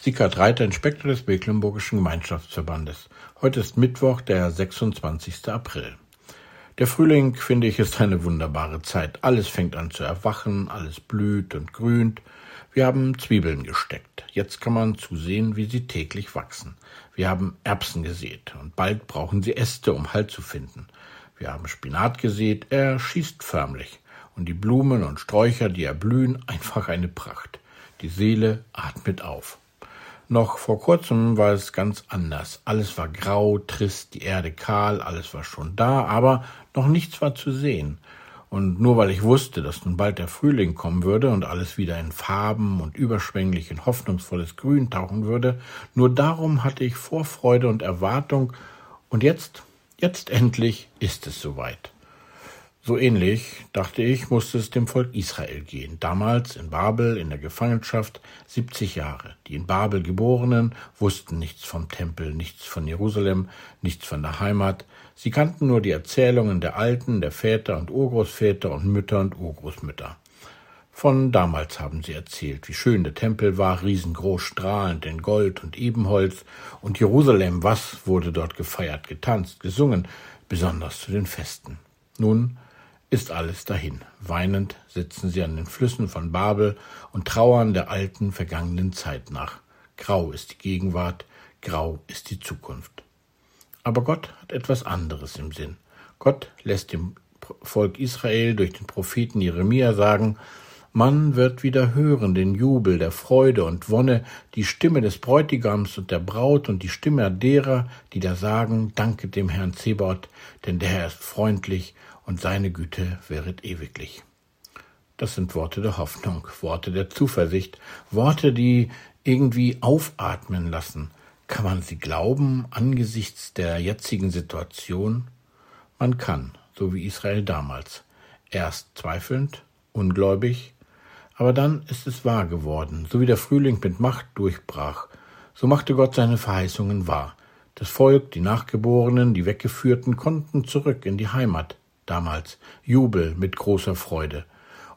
Sickert Reiter, Inspektor des Mecklenburgischen Gemeinschaftsverbandes. Heute ist Mittwoch, der 26. April. Der Frühling, finde ich, ist eine wunderbare Zeit. Alles fängt an zu erwachen, alles blüht und grünt. Wir haben Zwiebeln gesteckt. Jetzt kann man zusehen, wie sie täglich wachsen. Wir haben Erbsen gesät und bald brauchen sie Äste, um Halt zu finden. Wir haben Spinat gesät, er schießt förmlich. Und die Blumen und Sträucher, die erblühen, einfach eine Pracht. Die Seele atmet auf. Noch vor kurzem war es ganz anders. Alles war grau, trist, die Erde kahl, alles war schon da, aber noch nichts war zu sehen. Und nur weil ich wusste, dass nun bald der Frühling kommen würde und alles wieder in Farben und überschwänglich in hoffnungsvolles Grün tauchen würde, nur darum hatte ich Vorfreude und Erwartung, und jetzt, jetzt endlich ist es soweit. So ähnlich, dachte ich, musste es dem Volk Israel gehen, damals in Babel in der Gefangenschaft 70 Jahre. Die in Babel Geborenen wussten nichts vom Tempel, nichts von Jerusalem, nichts von der Heimat. Sie kannten nur die Erzählungen der Alten, der Väter und Urgroßväter und Mütter und Urgroßmütter. Von damals haben sie erzählt, wie schön der Tempel war, riesengroß strahlend in Gold und Ebenholz, und Jerusalem, was wurde dort gefeiert, getanzt, gesungen, besonders zu den Festen. Nun ist alles dahin. Weinend sitzen sie an den Flüssen von Babel und trauern der alten, vergangenen Zeit nach. Grau ist die Gegenwart, grau ist die Zukunft. Aber Gott hat etwas anderes im Sinn. Gott lässt dem Volk Israel durch den Propheten Jeremia sagen, man wird wieder hören den Jubel der Freude und Wonne, die Stimme des Bräutigams und der Braut und die Stimme derer, die da sagen, danke dem Herrn Zebaoth, denn der Herr ist freundlich und seine Güte wäret ewiglich. Das sind Worte der Hoffnung, Worte der Zuversicht, Worte, die irgendwie aufatmen lassen. Kann man sie glauben angesichts der jetzigen Situation? Man kann, so wie Israel damals. Erst zweifelnd, ungläubig, aber dann ist es wahr geworden, so wie der Frühling mit Macht durchbrach. So machte Gott seine Verheißungen wahr. Das Volk, die Nachgeborenen, die Weggeführten konnten zurück in die Heimat damals, Jubel mit großer Freude.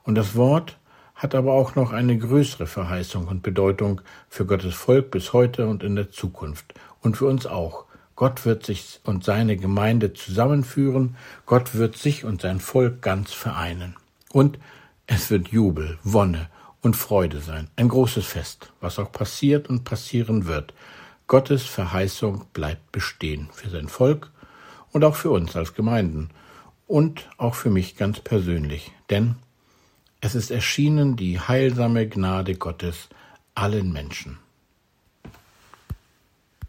Und das Wort hat aber auch noch eine größere Verheißung und Bedeutung für Gottes Volk bis heute und in der Zukunft und für uns auch. Gott wird sich und seine Gemeinde zusammenführen, Gott wird sich und sein Volk ganz vereinen. Und es wird Jubel, Wonne und Freude sein, ein großes Fest, was auch passiert und passieren wird. Gottes Verheißung bleibt bestehen für sein Volk und auch für uns als Gemeinden und auch für mich ganz persönlich, denn es ist erschienen die heilsame Gnade Gottes allen Menschen.